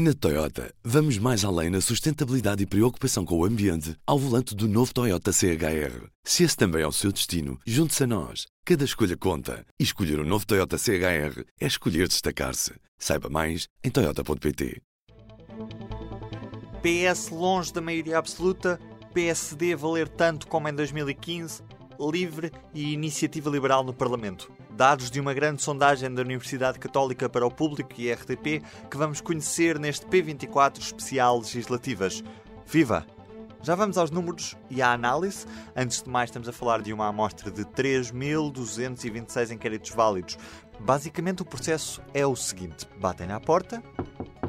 Na Toyota, vamos mais além na sustentabilidade e preocupação com o ambiente ao volante do novo Toyota CHR. Se esse também é o seu destino, junte-se a nós. Cada escolha conta. E escolher o um novo Toyota CHR é escolher destacar-se. Saiba mais em Toyota.pt. PS longe da maioria absoluta, PSD valer tanto como em 2015, livre e iniciativa liberal no Parlamento dados de uma grande sondagem da Universidade Católica para o Público e RTP que vamos conhecer neste P24 especial legislativas. Viva! Já vamos aos números e à análise. Antes de mais, estamos a falar de uma amostra de 3.226 inquéritos válidos. Basicamente, o processo é o seguinte: batem à porta,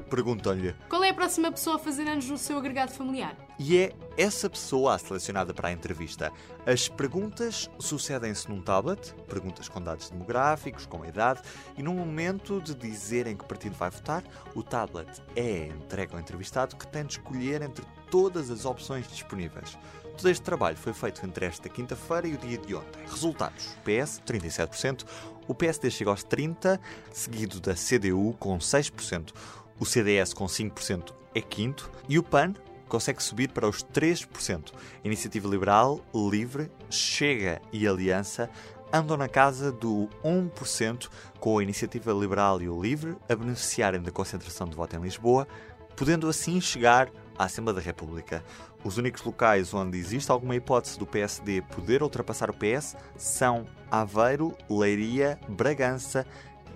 perguntam-lhe qual é a próxima pessoa a fazer anos no seu agregado familiar. E é essa pessoa a selecionada para a entrevista. As perguntas sucedem-se num tablet, perguntas com dados demográficos, com a idade, e no momento de dizerem que partido vai votar, o tablet é entregue ao entrevistado que tem de escolher entre todas as opções disponíveis. Todo este trabalho foi feito entre esta quinta-feira e o dia de ontem. Resultados: PS, 37%, o PSD chega aos 30%, seguido da CDU com 6%, o CDS com 5% é quinto e o PAN consegue subir para os 3%. Iniciativa Liberal, Livre, Chega e Aliança andam na casa do 1%, com a Iniciativa Liberal e o Livre a beneficiarem da concentração de voto em Lisboa, podendo assim chegar à Assembleia da República. Os únicos locais onde existe alguma hipótese do PSD poder ultrapassar o PS são Aveiro, Leiria, Bragança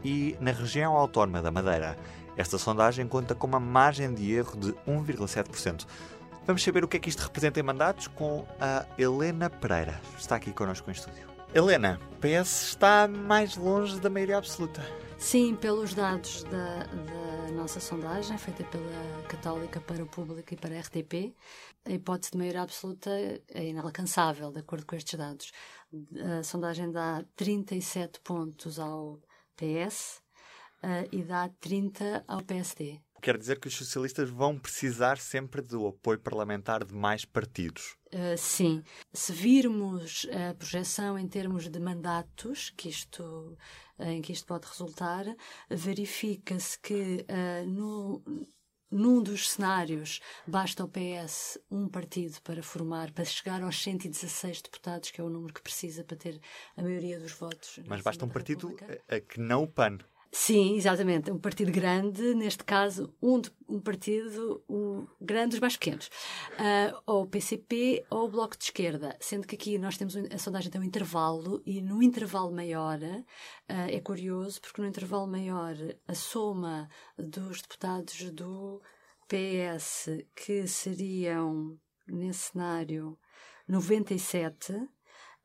e na região autónoma da Madeira. Esta sondagem conta com uma margem de erro de 1,7%. Vamos saber o que é que isto representa em mandatos com a Helena Pereira. Está aqui connosco em estúdio. Helena, PS está mais longe da maioria absoluta. Sim, pelos dados da, da, nossa sondagem, feita pela Católica para o Público e para a RTP, a hipótese de maioria absoluta é inalcançável, de acordo com estes dados. A sondagem dá 37 pontos ao PS, uh, e dá 30 ao PSD. Quer dizer que os socialistas vão precisar sempre do apoio parlamentar de mais partidos? Uh, sim. Se virmos a projeção em termos de mandatos, que isto, em que isto pode resultar, verifica-se que uh, no, num dos cenários basta ao PS um partido para formar, para chegar aos 116 deputados, que é o número que precisa para ter a maioria dos votos. Mas basta um partido que não o PAN. Sim, exatamente. Um partido grande, neste caso, um, um partido um, grande dos mais pequenos. Uh, ou o PCP ou o Bloco de Esquerda. Sendo que aqui nós temos a sondagem tem um intervalo e no intervalo maior uh, é curioso porque no intervalo maior a soma dos deputados do PS que seriam, nesse cenário, 97,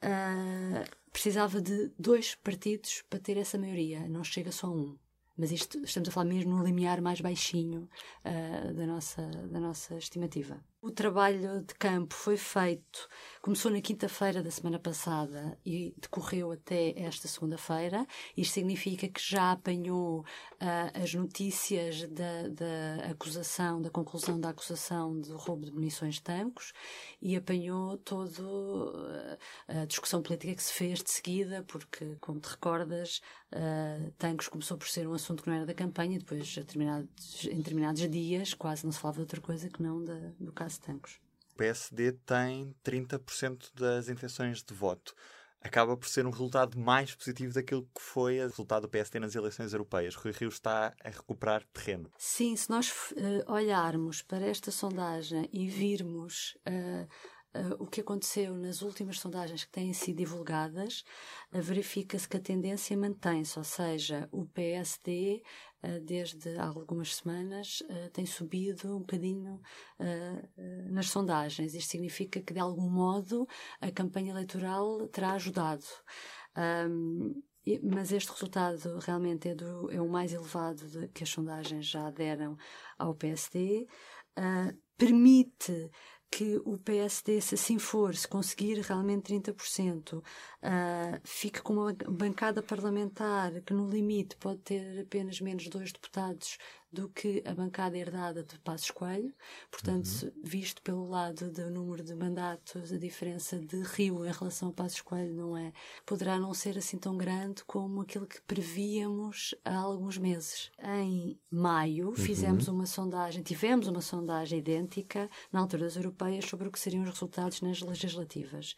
uh, precisava de dois partidos para ter essa maioria, não chega só um. Mas isto, estamos a falar mesmo no limiar mais baixinho uh, da, nossa, da nossa estimativa. O trabalho de campo foi feito, começou na quinta-feira da semana passada e decorreu até esta segunda-feira. Isto significa que já apanhou uh, as notícias da, da, acusação, da conclusão da acusação de roubo de munições de tancos e apanhou toda uh, a discussão política que se fez de seguida, porque, como te recordas, uh, tancos começou por ser um assunto que não era da campanha, depois, determinados, em determinados dias, quase não se falava de outra coisa que não da, do caso Tancos. O PSD tem 30% das intenções de voto. Acaba por ser um resultado mais positivo daquilo que foi o resultado do PSD nas eleições europeias. Rui Rio está a recuperar terreno. Sim, se nós uh, olharmos para esta sondagem e virmos uh, uh, o que aconteceu nas últimas sondagens que têm sido divulgadas, uh, verifica-se que a tendência mantém-se, ou seja, o PSD, uh, desde há algumas semanas, tem subido um bocadinho nas sondagens. Isto significa que, de algum modo, a campanha eleitoral terá ajudado. Um, mas este resultado realmente é, do, é o mais elevado de, que as sondagens já deram ao PSD. Uh, permite que o PSD, se assim for, se conseguir realmente 30%, uh, ah, fique com uma bancada parlamentar que, no limite, pode ter apenas menos dois deputados do que a bancada herdada de Passos Coelho. Portanto, uhum. visto pelo lado do número de mandatos, a diferença de Rio em relação a Passos Coelho não é, poderá não ser assim tão grande como aquilo que prevíamos há alguns meses. Em maio, uhum. fizemos uma sondagem, tivemos uma sondagem idêntica na altura das europeias sobre o que seriam os resultados nas legislativas.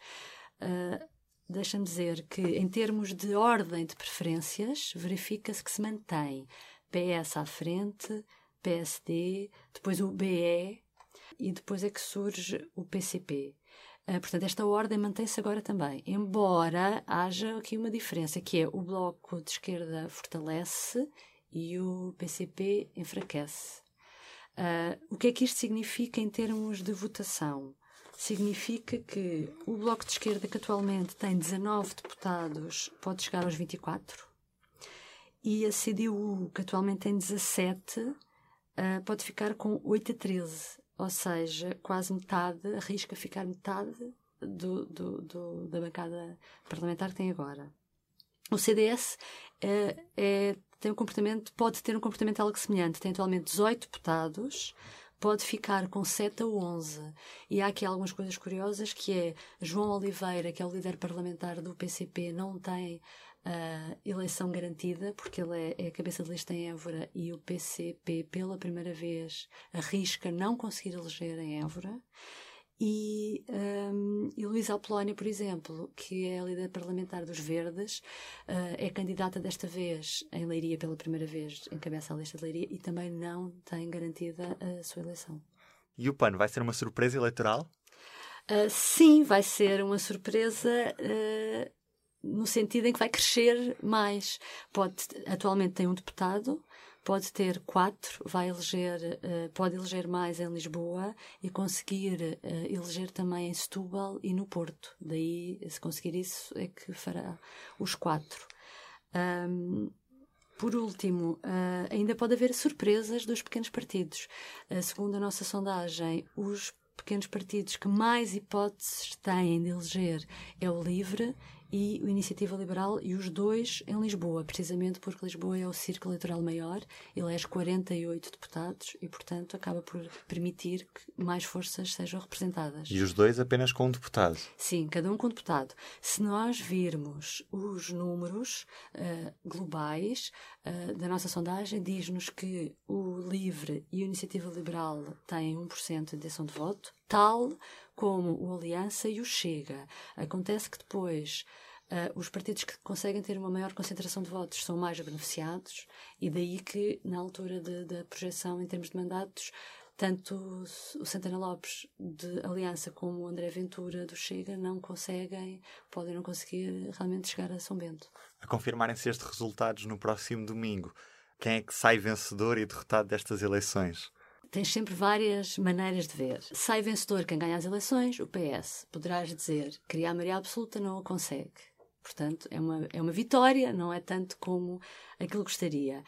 Uh, Deixa-me dizer que, em termos de ordem de preferências, verifica-se que se mantém PS à frente, PSD, depois o BE e depois é que surge o PCP. Ah, portanto, esta ordem mantém-se agora também, embora haja aqui uma diferença, que é o Bloco de Esquerda fortalece e o PCP enfraquece. Uh, o que é que isto significa em termos de votação? Significa que o Bloco de Esquerda, que atualmente tem 19 deputados, pode chegar aos 24, e a CDU, que atualmente tem 17, uh, ah, pode ficar com 8 a 13, ou seja, quase metade, arrisca ficar metade do, do, do, da bancada parlamentar que tem agora. O CDS uh, ah, é, tem um comportamento, pode ter um comportamento algo semelhante, tem atualmente 18 deputados, pode ficar com 7 a 11. E há aqui algumas coisas curiosas, que é João Oliveira, que é o líder parlamentar do PCP, não tem uh, eleição garantida, porque ele é, é a cabeça de lista em Évora e o PCP, pela primeira vez, arrisca não conseguir eleger em Évora. E, um, e Luísa Apolónia, por exemplo, que é a líder parlamentar dos Verdes, uh, é candidata desta vez em Leiria pela primeira vez, encabeça a lista de Leiria e também não tem garantida a sua eleição. E o PAN vai ser uma surpresa eleitoral? Uh, sim, vai ser uma surpresa uh, no sentido em que vai crescer mais. Pode, atualmente tem um deputado, pode ter quatro, vai eleger, uh, pode eleger mais em Lisboa e conseguir uh, eleger também em Setúbal e no Porto. Daí, se conseguir isso, é que fará os quatro. Um, por último, uh, ainda pode haver surpresas dos pequenos partidos. segundo a nossa sondagem, os pequenos partidos que mais hipóteses têm de eleger é o LIVRE e o Iniciativa Liberal, e os dois em Lisboa, precisamente porque Lisboa é o círculo eleitoral maior, elege 48 deputados e, portanto, acaba por permitir que mais forças sejam representadas. E os dois apenas com um deputado? Sim, cada um com um deputado. Se nós virmos os números uh, globais uh, da nossa sondagem, diz-nos que o LIVRE e a Iniciativa Liberal têm 1% de intenção de voto, tal como o Aliança e o Chega. Acontece que depois uh, os partidos que conseguem ter uma maior concentração de votos são mais beneficiados e daí que, na altura da projeção em termos de mandatos, tanto o Santana Lopes de Aliança como o André Ventura do Chega não conseguem, podem não conseguir realmente chegar a São Bento. A confirmarem-se estes resultados no próximo domingo, quem é que sai vencedor e derrotado destas eleições? Tens sempre várias maneiras de ver. Sai vencedor quem ganha as eleições, o PS. Poderás dizer, criar maioria absoluta não o consegue. Portanto, é uma, é uma vitória, não é tanto como aquilo que gostaria.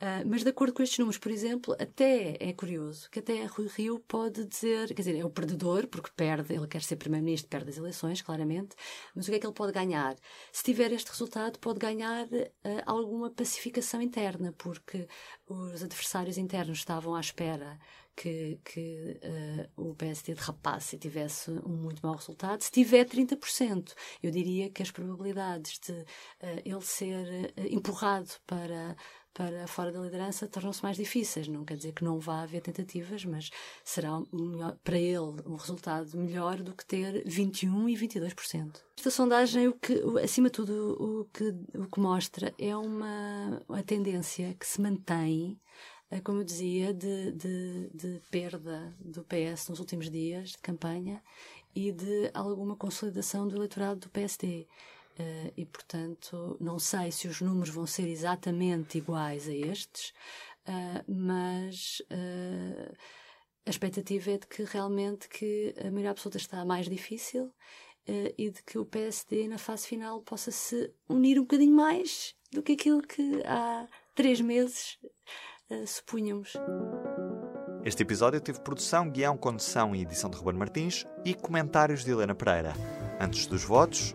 Uh, mas de acordo com estes números, por exemplo, até é curioso que até Rui Rio pode dizer, quer dizer, é o perdedor, porque perde, ele quer ser primeiro-ministro, perde as eleições, claramente, mas o que é que ele pode ganhar? Se tiver este resultado, pode ganhar uh, alguma pacificação interna, porque os adversários internos estavam à espera que, que uh, o PSD derrapasse e tivesse um muito mau resultado. Se tiver 30%, eu diria que as probabilidades de ele ser empurrado para para fora da liderança tornam-se mais difíceis. Não quer dizer que não vá haver tentativas, mas será melhor, para ele um resultado melhor do que ter 21 e 22%. Esta sondagem, o que, acima de tudo, o que, o que mostra é uma, uma tendência que se mantém eh, como eu dizia, de, de, de, perda do PS nos últimos dias de campanha e de alguma consolidação do eleitorado do PSD. Uh, e, portanto, não sei se os números vão ser exatamente iguais a estes, uh, mas uh, a expectativa é de que realmente que a maioria absoluta está mais difícil e de que o PSD na fase final possa se unir um bocadinho mais do que aquilo que há três meses supunhamos. Este episódio teve produção, guião, condução e edição de Ruben Martins e comentários de Helena Pereira. Antes dos votos,